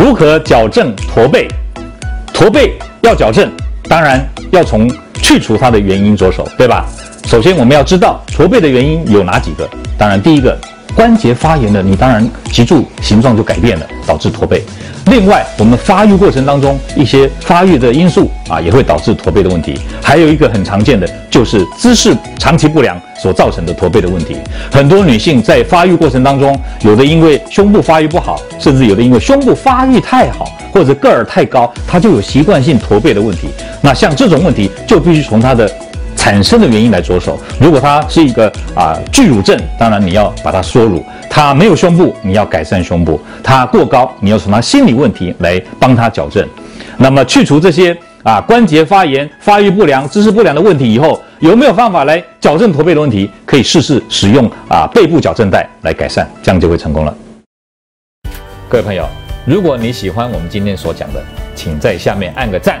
如何矫正驼背？驼背要矫正，当然要从去除它的原因着手，对吧？首先我们要知道驼背的原因有哪几个？当然，第一个关节发炎的，你当然脊柱形状就改变了，导致驼背。另外，我们发育过程当中一些发育的因素啊，也会导致驼背的问题。还有一个很常见的就是姿势长期不良所造成的驼背的问题。很多女性在发育过程当中，有的因为胸部发育不好，甚至有的因为胸部发育太好或者个儿太高，她就有习惯性驼背的问题。那像这种问题，就必须从她的产生的原因来着手。如果她是一个啊巨乳症，当然你要把它缩乳。他没有胸部，你要改善胸部；他过高，你要从他心理问题来帮他矫正。那么去除这些啊关节发炎、发育不良、姿势不良的问题以后，有没有方法来矫正驼背的问题？可以试试使用啊背部矫正带来改善，这样就会成功了。各位朋友，如果你喜欢我们今天所讲的，请在下面按个赞。